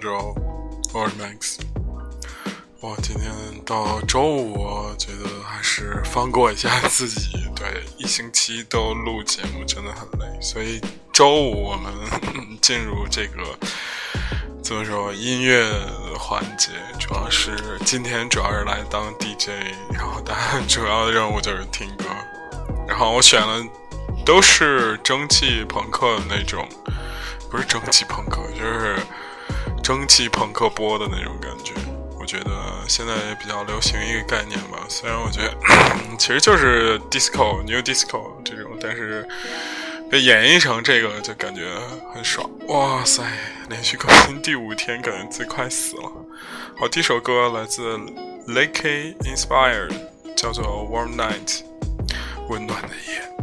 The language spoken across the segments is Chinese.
到我们澳洲，我是 Max。哇，今天到周五，我觉得还是放过一下自己。对，一星期都录节目真的很累，所以周五我们进入这个怎么说音乐环节，主要是今天主要是来当 DJ，然后大家 主要的任务就是听歌，然后我选了都是蒸汽朋克的那种。不是蒸汽朋克，就是蒸汽朋克波的那种感觉。我觉得现在也比较流行一个概念吧。虽然我觉得 其实就是 disco new disco 这种，但是被演绎成这个就感觉很爽。哇塞，连续更新第五天，感觉自己快死了。好，第一首歌来自 Lakey Inspired，叫做 Warm Night，温暖的夜。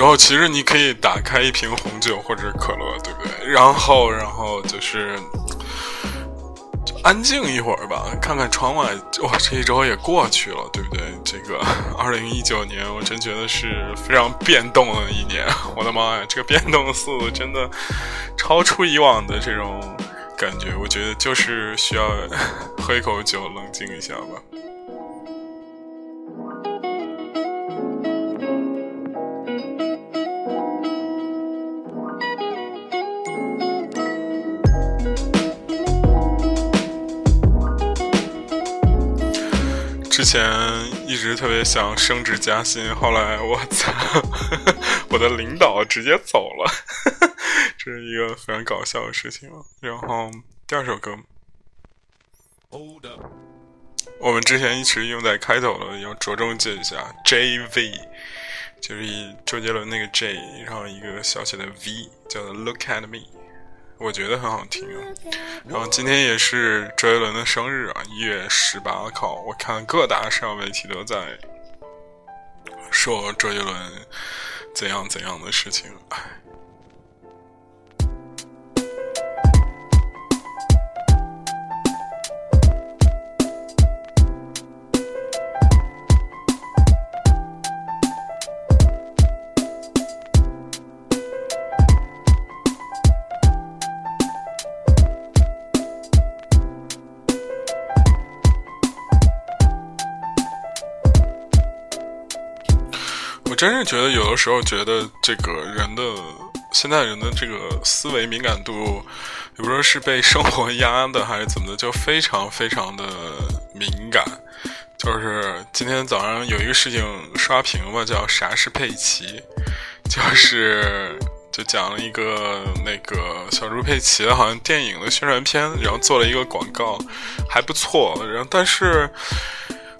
时候其实你可以打开一瓶红酒或者可乐，对不对？然后，然后就是安静一会儿吧，看看窗外。哇，这一周也过去了，对不对？这个 二零一九年，我真觉得是非常变动的一年。我的妈呀，这个变动速度真的超出以往的这种感觉。我觉得就是需要 喝一口酒，冷静一下吧。之前一直特别想升职加薪，后来我操，我的领导直接走了，这是一个非常搞笑的事情。然后第二首歌 old，我们之前一直用在开头的，要着重记一下，JV，就是以周杰伦那个 J，然后一个小写的 V，叫做 Look at Me。我觉得很好听啊，然后今天也是周杰伦的生日啊，一月十八号，我看各大社交媒体都在说周杰伦怎样怎样的事情，唉。真是觉得有的时候觉得这个人的现在人的这个思维敏感度，也不知道是被生活压的还是怎么的，就非常非常的敏感。就是今天早上有一个事情刷屏嘛，叫啥是佩奇，就是就讲了一个那个小猪佩奇好像电影的宣传片，然后做了一个广告，还不错，然后但是。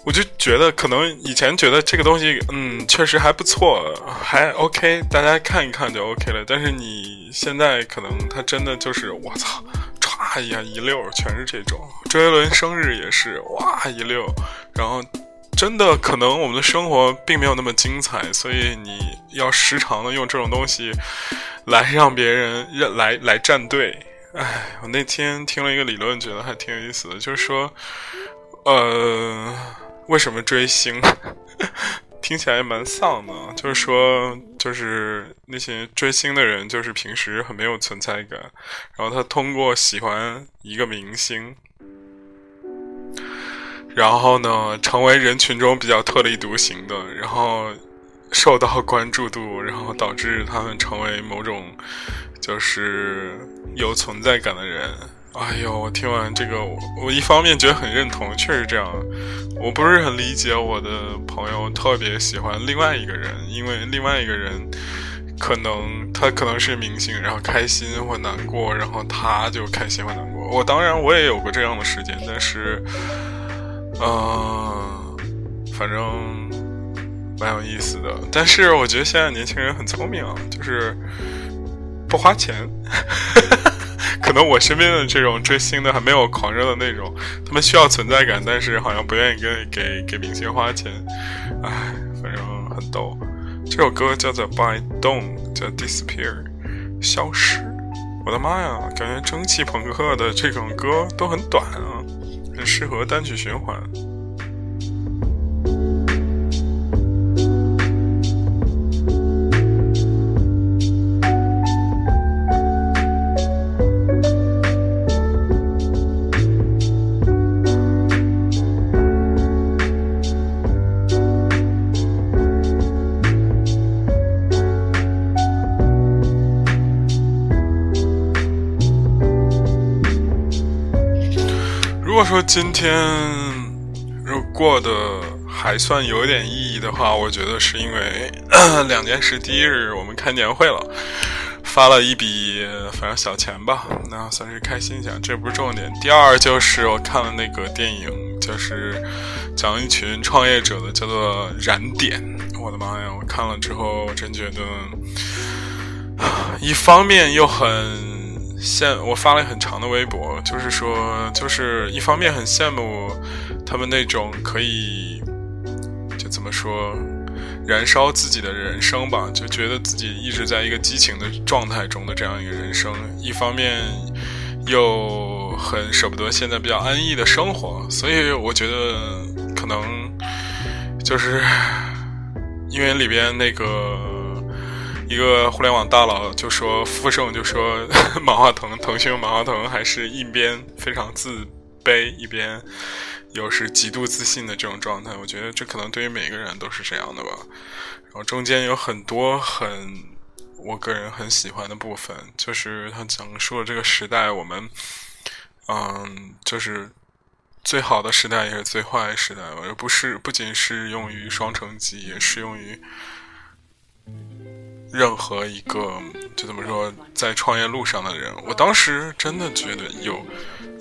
我就觉得，可能以前觉得这个东西，嗯，确实还不错，还 OK，大家看一看就 OK 了。但是你现在可能它真的就是，我操，歘一下一溜，全是这种。周杰伦生日也是，哇一溜。然后真的可能我们的生活并没有那么精彩，所以你要时常的用这种东西来让别人认来来站队。哎，我那天听了一个理论，觉得还挺有意思的，就是说，呃。为什么追星 听起来蛮丧的？就是说，就是那些追星的人，就是平时很没有存在感，然后他通过喜欢一个明星，然后呢，成为人群中比较特立独行的，然后受到关注度，然后导致他们成为某种就是有存在感的人。哎呦，我听完这个，我一方面觉得很认同，确实这样。我不是很理解我的朋友特别喜欢另外一个人，因为另外一个人可能他可能是明星，然后开心或难过，然后他就开心或难过。我当然我也有过这样的时间，但是，嗯，反正蛮有意思的。但是我觉得现在年轻人很聪明啊，就是不花钱。哈哈哈可能我身边的这种追星的还没有狂热的那种，他们需要存在感，但是好像不愿意给给给明星花钱，唉，反正很逗。这首歌叫做《By Dawn》，叫《Disappear》，消失。我的妈呀，感觉蒸汽朋克的这种歌都很短啊，很适合单曲循环。说今天如果过得还算有点意义的话，我觉得是因为 两件事：第一日我们开年会了，发了一笔反正小钱吧，那算是开心一下，这不是重点。第二就是我看了那个电影，就是讲一群创业者的，叫做《燃点》。我的妈呀！我看了之后我真觉得，一方面又很。羡我发了很长的微博，就是说，就是一方面很羡慕他们那种可以，就怎么说，燃烧自己的人生吧，就觉得自己一直在一个激情的状态中的这样一个人生。一方面又很舍不得现在比较安逸的生活，所以我觉得可能就是因为里边那个。一个互联网大佬就说，富盛就说，马化腾，腾讯马化腾还是一边非常自卑，一边又是极度自信的这种状态。我觉得这可能对于每个人都是这样的吧。然后中间有很多很我个人很喜欢的部分，就是他讲述了这个时代，我们嗯，就是最好的时代也是最坏的时代，而不是不仅适用于双城记，也适用于。任何一个就怎么说，在创业路上的人，我当时真的觉得有，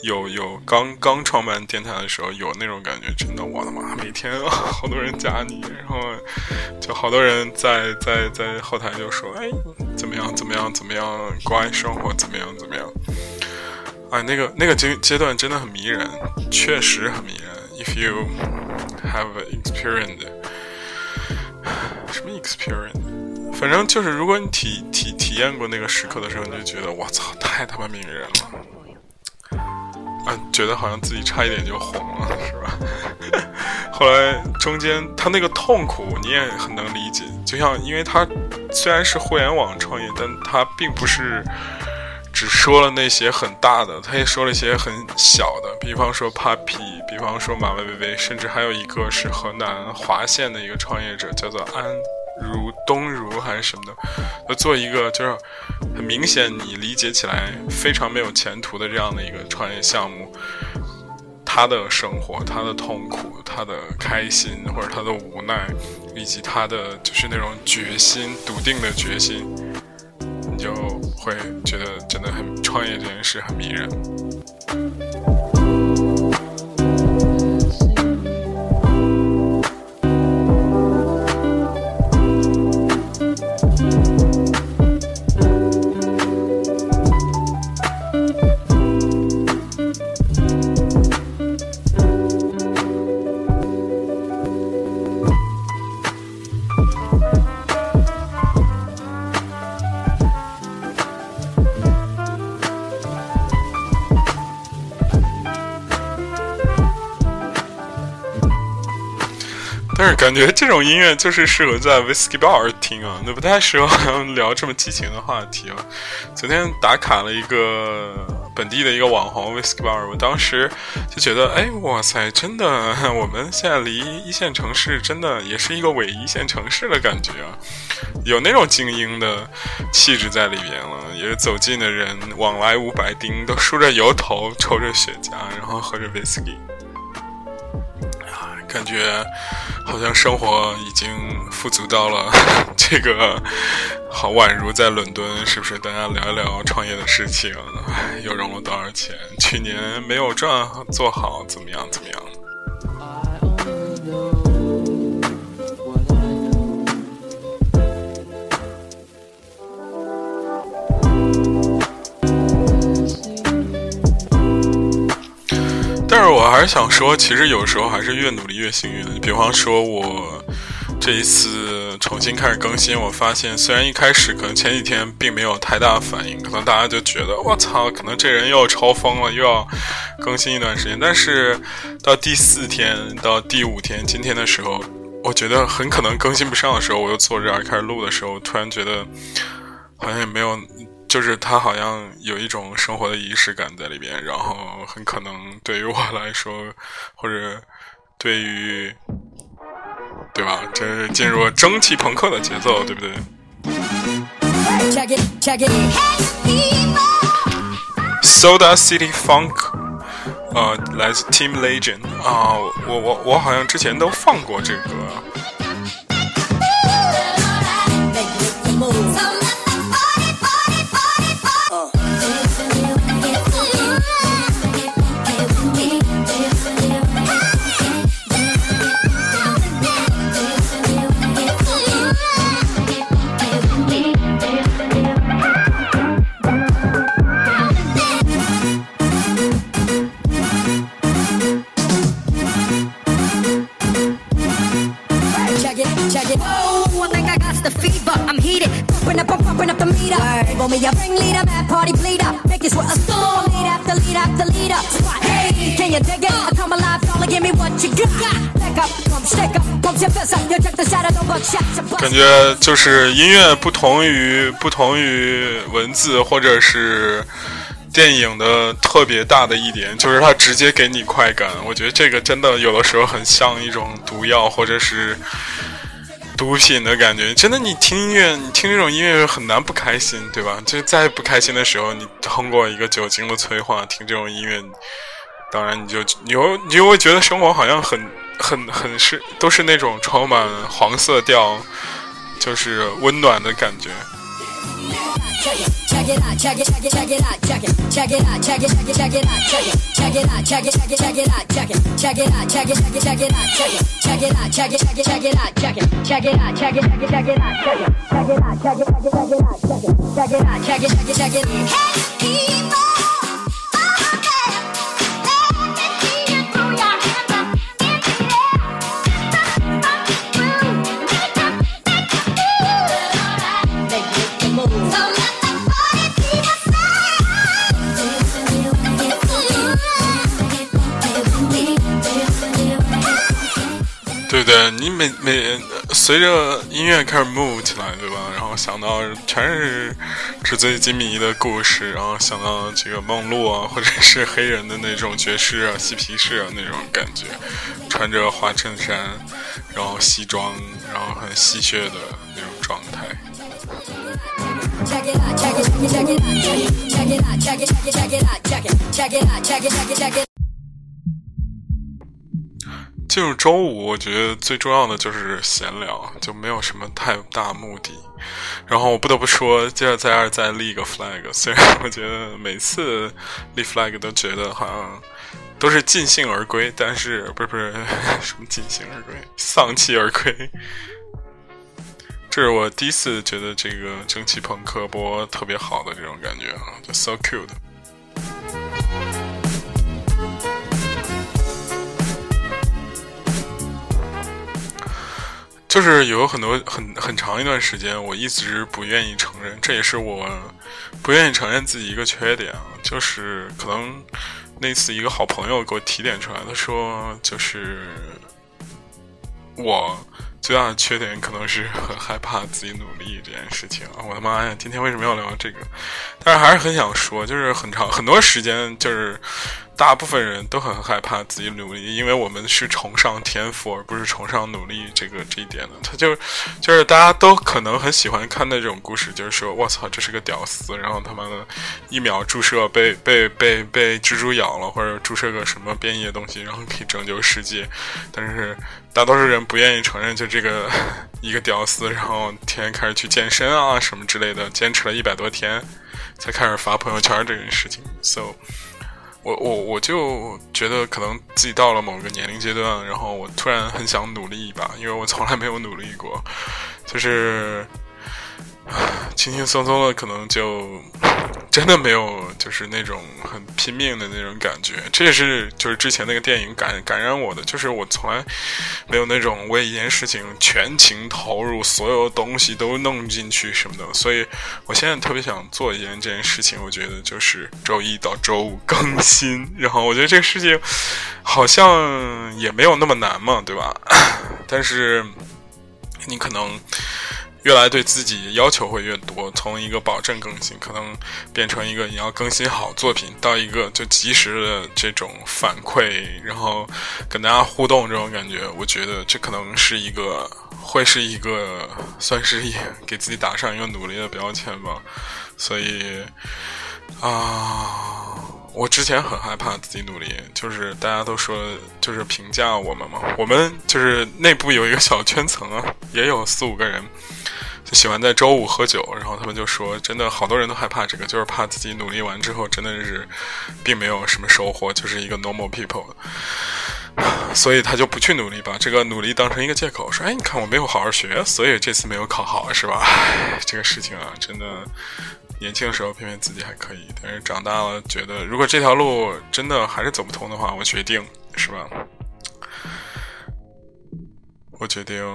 有有刚刚创办电台的时候有那种感觉，真的我的妈，每天 好多人加你，然后就好多人在在在后台就说，哎，怎么样怎么样怎么样，关爱生活怎么样怎么样，哎，那个那个阶阶段真的很迷人，确实很迷人。If you have experienced 什么 experience？反正就是，如果你体体体验过那个时刻的时候，你就觉得我操，太他妈迷人了，啊，觉得好像自己差一点就红了，是吧？后来中间他那个痛苦你也很能理解，就像因为他虽然是互联网创业，但他并不是只说了那些很大的，他也说了一些很小的，比方说 Papi，比方说马薇薇，甚至还有一个是河南滑县的一个创业者，叫做安。如东如还是什么的，要做一个就是很明显你理解起来非常没有前途的这样的一个创业项目，他的生活、他的痛苦、他的开心或者他的无奈，以及他的就是那种决心、笃定的决心，你就会觉得真的很创业这件事很迷人。感觉这种音乐就是适合在 whiskey bar 听啊，那不太适合 聊这么激情的话题啊。昨天打卡了一个本地的一个网红 whiskey bar，我当时就觉得，哎，哇塞，真的，我们现在离一线城市真的也是一个伪一线城市的感觉啊，有那种精英的气质在里边了。也走近的人往来无白丁，都梳着油头，抽着雪茄，然后喝着 whiskey。感觉好像生活已经富足到了 这个，好宛如在伦敦，是不是？大家聊一聊创业的事情，又融了多少钱？去年没有赚，做好怎么样？怎么样？我还是想说，其实有时候还是越努力越幸运的。比方说，我这一次重新开始更新，我发现虽然一开始可能前几天并没有太大反应，可能大家就觉得我操，可能这人又要超疯了，又要更新一段时间。但是到第四天到第五天今天的时候，我觉得很可能更新不上的时候，我又坐这儿开始录的时候，突然觉得好像也没有。就是他好像有一种生活的仪式感在里边，然后很可能对于我来说，或者对于，对吧？这是进入蒸汽朋克的节奏，对不对？Soda City Funk，呃，来自 Team Legend 啊，我我我好像之前都放过这个。感觉就是音乐不同于不同于文字或者是电影的特别大的一点，就是它直接给你快感。我觉得这个真的有的时候很像一种毒药或者是毒品的感觉。真的，你听音乐，你听这种音乐很难不开心，对吧？就是在不开心的时候，你通过一个酒精的催化听这种音乐，当然你就你会你就会觉得生活好像很。很很是都是那种充满黄色调，就是温暖的感觉。check it, check it out, check it, check it, out, check it check it out, check it, check it out, check it, check it, out, check it check it out, check it, check it out, check it, check it, out, check it check it out, check it, check it out, check it, check it, out, check it check it out, check it, check it out, check it, check it, out, check it check it out, check it, check it out, check it, check it, out, check it check it out, check it, check it out, check it, check it, out, check it check it out, check it, check it out, check it, check it, out, check it. check it out, check it, check it out, check it, check it out, check it, check it out, check it, check it out, check it, check it out, check it, check it out, check it, check it out, check it, check it out, check it, check it out, check it, check it out, check it, check it out, check it, check it Hey, people. 对，你每每随着音乐开始 move 起来，对吧？然后想到全是纸醉金迷的故事，然后想到这个梦露啊，或者是黑人的那种爵士啊、嬉皮士啊那种感觉，穿着花衬衫，然后西装，然后很戏谑的那种状态。进入周五，我觉得最重要的就是闲聊，就没有什么太大目的。然后我不得不说，接着在这儿再立一个 flag。虽然我觉得每次立 flag 都觉得好像都是尽兴而归，但是不是不是 什么尽兴而归，丧气而归。这是我第一次觉得这个蒸汽朋克波特别好的这种感觉啊，就 so cute。就是有很多很很长一段时间，我一直不愿意承认，这也是我不愿意承认自己一个缺点啊。就是可能那次一个好朋友给我提点出来他，说就是我最大的缺点可能是很害怕自己努力这件事情啊！我的妈呀，今天为什么要聊这个？但是还是很想说，就是很长很多时间，就是大部分人都很害怕自己努力，因为我们是崇尚天赋而不是崇尚努力这个这一点的。他就就是大家都可能很喜欢看那种故事，就是说我操，这是个屌丝，然后他妈的一秒注射被被被被蜘蛛咬了，或者注射个什么变异的东西，然后可以拯救世界，但是。大多数人不愿意承认，就这个 一个屌丝，然后天天开始去健身啊什么之类的，坚持了一百多天，才开始发朋友圈这件事情。So，我我我就觉得可能自己到了某个年龄阶段，然后我突然很想努力一把，因为我从来没有努力过，就是。轻轻松松的，可能就真的没有，就是那种很拼命的那种感觉。这也是就是之前那个电影感感染我的，就是我从来没有那种为一件事情全情投入，所有东西都弄进去什么的。所以我现在特别想做一件这件事情，我觉得就是周一到周五更新。然后我觉得这个事情好像也没有那么难嘛，对吧？但是你可能。越来对自己要求会越多，从一个保证更新，可能变成一个你要更新好作品，到一个就及时的这种反馈，然后跟大家互动这种感觉，我觉得这可能是一个，会是一个算是也给自己打上一个努力的标签吧。所以啊，我之前很害怕自己努力，就是大家都说就是评价我们嘛，我们就是内部有一个小圈层啊，也有四五个人。喜欢在周五喝酒，然后他们就说：“真的，好多人都害怕这个，就是怕自己努力完之后，真的是并没有什么收获，就是一个 normal people，所以他就不去努力，把这个努力当成一个借口，说：‘哎，你看我没有好好学，所以这次没有考好，是吧？’ 这个事情啊，真的，年轻的时候偏偏自己还可以，但是长大了觉得，如果这条路真的还是走不通的话，我决定，是吧？我决定。”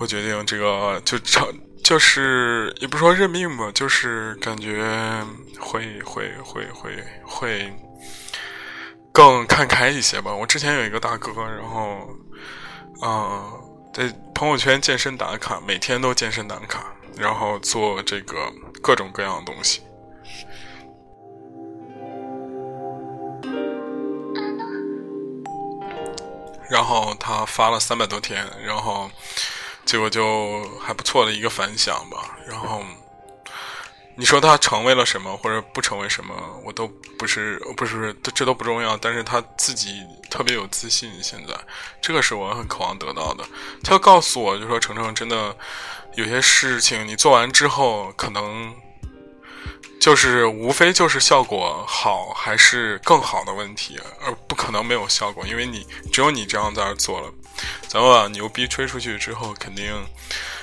我决定这个就成，就是也不说认命吧，就是感觉会会会会会更看开一些吧。我之前有一个大哥，然后嗯，在朋友圈健身打卡，每天都健身打卡，然后做这个各种各样的东西，然后他发了三百多天，然后。结果就还不错的一个反响吧。然后你说他成为了什么，或者不成为什么，我都不是不是这都不重要。但是他自己特别有自信，现在这个是我很渴望得到的。他告诉我就说：“程程真的有些事情你做完之后，可能就是无非就是效果好还是更好的问题，而不可能没有效果，因为你只有你这样在那做了。”咱们把牛逼吹出去之后，肯定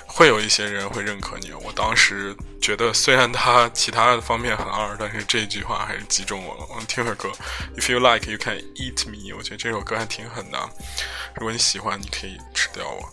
会有一些人会认可你。我当时觉得，虽然他其他的方面很二，但是这句话还是击中我了。我们听会歌，If you like, you can eat me。我觉得这首歌还挺狠的。如果你喜欢，你可以吃掉我。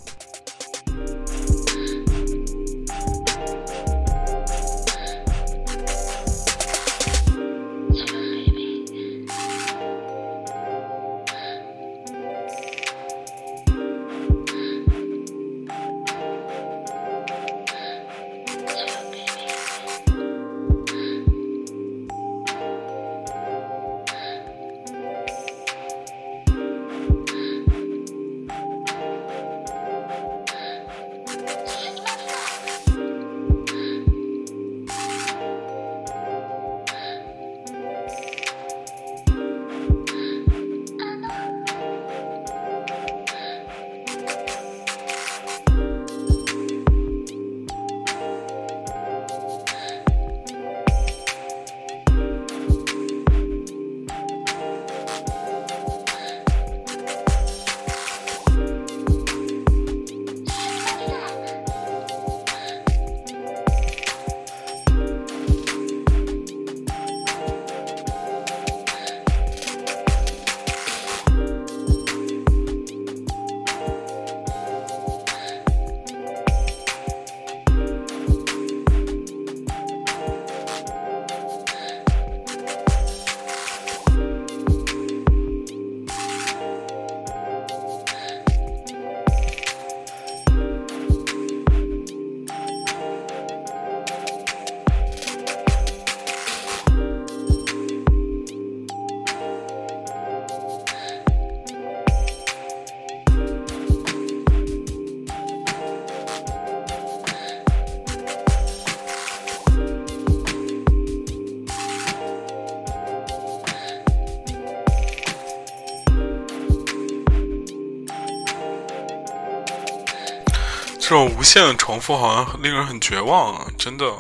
这种无限的重复好像令人很绝望啊！真的，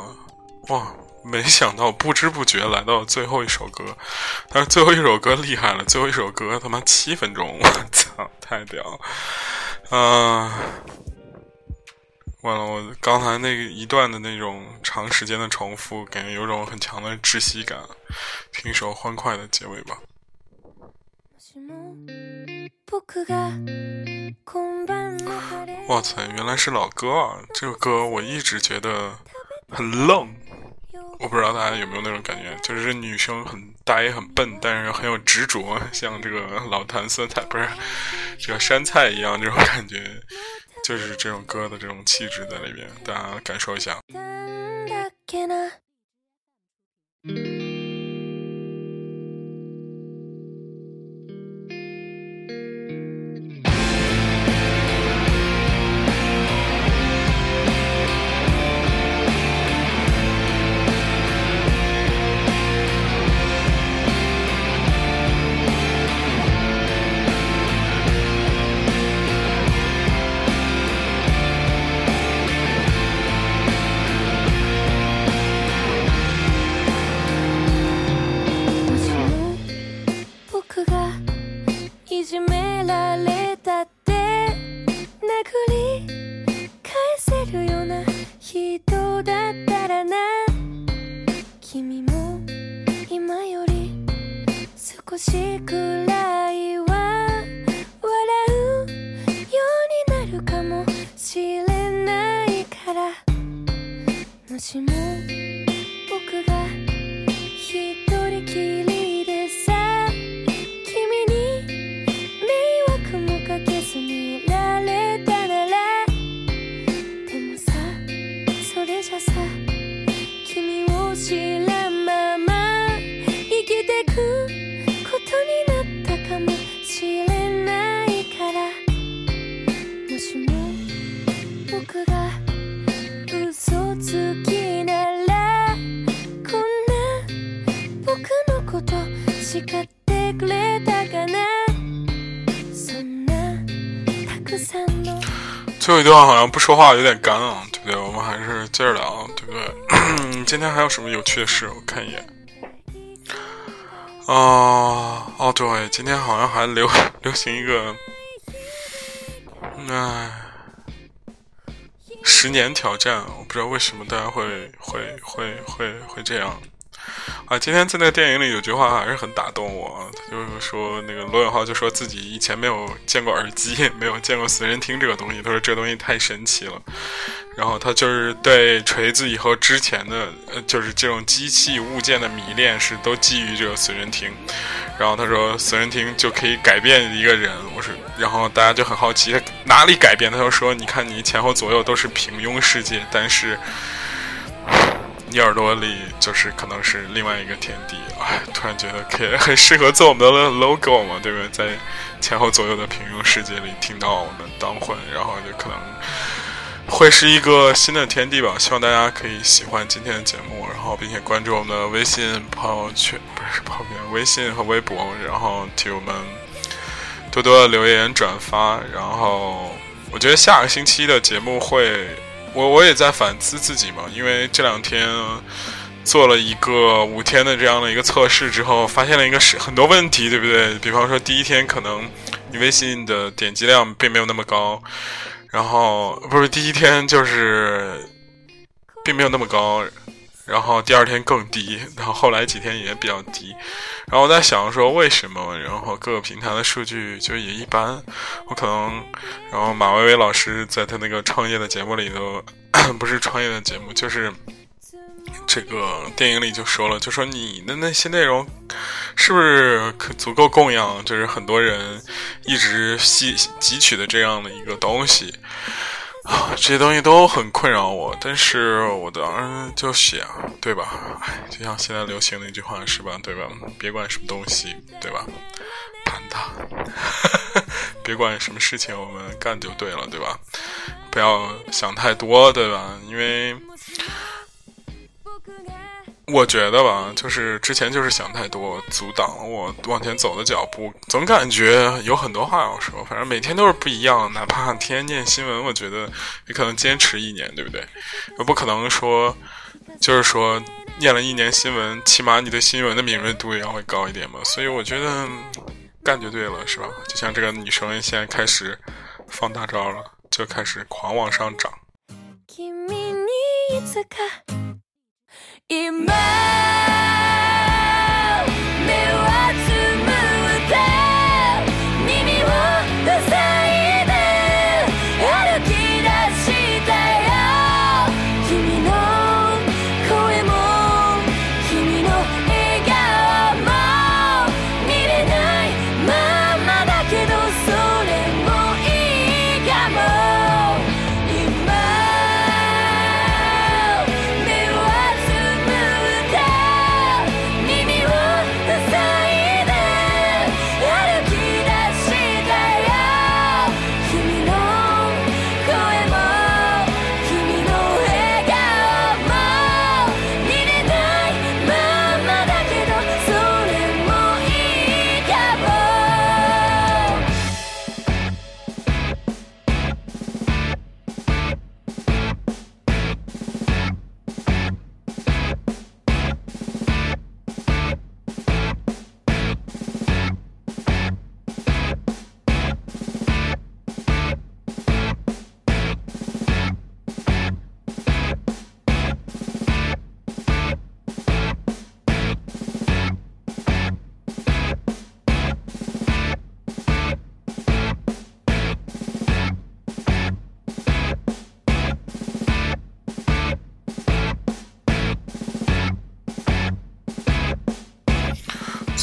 哇！没想到不知不觉来到了最后一首歌，但是最后一首歌厉害了，最后一首歌他妈七分钟，我操，太屌了！啊，完了，我刚才那一段的那种长时间的重复，感觉有种很强的窒息感。听一首欢快的结尾吧。哇塞，原来是老歌啊！这首歌我一直觉得很愣。我不知道大家有没有那种感觉，就是女生很呆、很笨，但是很有执着，像这个老坛酸菜不是这个山菜一样，这种感觉，就是这种歌的这种气质在里边，大家感受一下。られたって殴り返せるような人だったらな。君も今より少しくらい最后一段好像不说话有点干啊，对不对？我们还是接着聊，对不对？今天还有什么有趣的事？我看一眼。啊，哦，对，今天好像还流流行一个，哎，十年挑战，我不知道为什么大家会会会会会这样。啊，今天在那个电影里有句话还是很打动我，就是说那个罗永浩就说自己以前没有见过耳机，没有见过随身听这个东西，他说这东西太神奇了。然后他就是对锤子以后之前的，呃，就是这种机器物件的迷恋是都基于这个随身听。然后他说随身听就可以改变一个人，我说，然后大家就很好奇哪里改变，他就说你看你前后左右都是平庸世界，但是。你耳朵里就是可能是另外一个天地，哎，突然觉得可以很适合做我们的 logo 嘛，对不对？在前后左右的平庸世界里听到我们当混，然后就可能会是一个新的天地吧。希望大家可以喜欢今天的节目，然后并且关注我们的微信朋友圈，不是朋友圈，微信和微博，然后替我们多多的留言转发。然后我觉得下个星期的节目会。我我也在反思自己嘛，因为这两天做了一个五天的这样的一个测试之后，发现了一个是很多问题，对不对？比方说第一天可能你微信的点击量并没有那么高，然后不是第一天就是并没有那么高。然后第二天更低，然后后来几天也比较低，然后我在想说为什么，然后各个平台的数据就也一般，我可能，然后马薇薇老师在她那个创业的节目里头，不是创业的节目，就是这个电影里就说了，就说你的那些内容是不是可足够供养，就是很多人一直吸汲取的这样的一个东西。啊，这些东西都很困扰我，但是我当时就想，对吧？哎，就像现在流行的一句话是吧？对吧？别管什么东西，对吧？盘它，别管什么事情，我们干就对了，对吧？不要想太多，对吧？因为我觉得吧，就是之前就是想太多，阻挡了我往前走的脚步，总感觉有很多话要说。反正每天都是不一样，哪怕天天念新闻，我觉得也可能坚持一年，对不对？也不可能说，就是说念了一年新闻，起码你的新闻的敏锐度也要会高一点嘛。所以我觉得干就对了，是吧？就像这个女生现在开始放大招了，就开始狂往上涨。今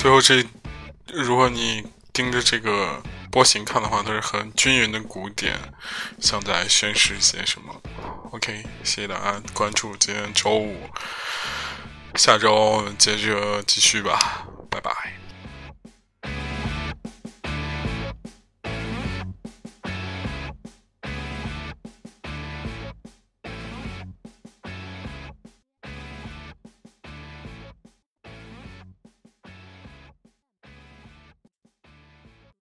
最后这，如果你盯着这个波形看的话，它是很均匀的鼓点，像在宣示一些什么。OK，谢谢大家关注，今天周五，下周接着继续吧，拜拜。